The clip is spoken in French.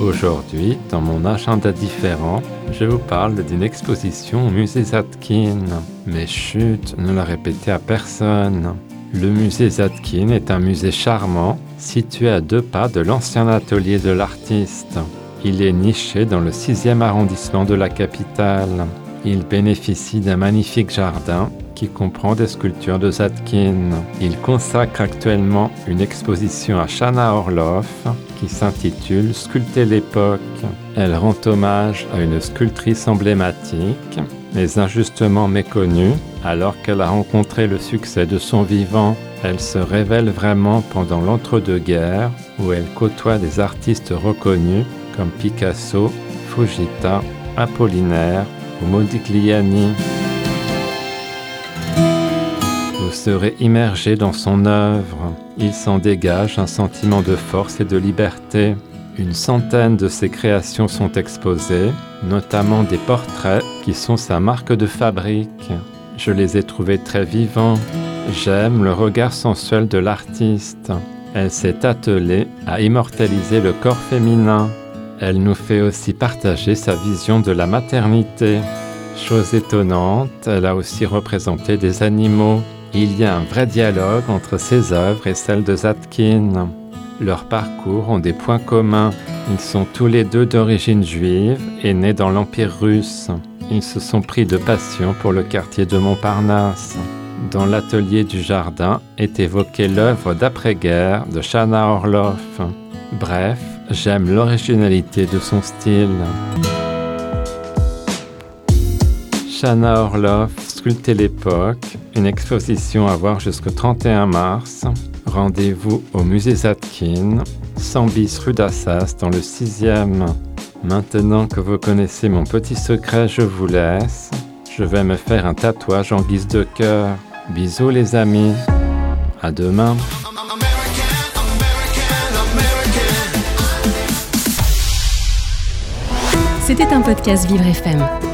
Aujourd'hui, dans mon agenda différent, je vous parle d'une exposition au musée Zatkin. Mais chut, ne la répétez à personne. Le musée Zatkin est un musée charmant situé à deux pas de l'ancien atelier de l'artiste. Il est niché dans le 6e arrondissement de la capitale. Il bénéficie d'un magnifique jardin qui comprend des sculptures de Zadkine. Il consacre actuellement une exposition à Shana Orloff s'intitule Sculpter l'époque. Elle rend hommage à une sculptrice emblématique, mais injustement méconnue, alors qu'elle a rencontré le succès de son vivant. Elle se révèle vraiment pendant l'entre-deux-guerres, où elle côtoie des artistes reconnus comme Picasso, Fujita, Apollinaire ou Modigliani serait immergé dans son œuvre. Il s'en dégage un sentiment de force et de liberté. Une centaine de ses créations sont exposées, notamment des portraits qui sont sa marque de fabrique. Je les ai trouvés très vivants. J'aime le regard sensuel de l'artiste. Elle s'est attelée à immortaliser le corps féminin. Elle nous fait aussi partager sa vision de la maternité. Chose étonnante, elle a aussi représenté des animaux. Il y a un vrai dialogue entre ses œuvres et celles de Zatkin. Leurs parcours ont des points communs. Ils sont tous les deux d'origine juive et nés dans l'Empire russe. Ils se sont pris de passion pour le quartier de Montparnasse. Dans l'atelier du jardin est évoquée l'œuvre d'après-guerre de Shana Orloff. Bref, j'aime l'originalité de son style. Shana Orloff, Sculpter l'époque, une exposition à voir jusqu'au 31 mars. Rendez-vous au musée Zatkin, 100 bis rue d'Assas, dans le 6e. Maintenant que vous connaissez mon petit secret, je vous laisse. Je vais me faire un tatouage en guise de cœur. Bisous les amis. À demain. C'était un podcast Vivre FM.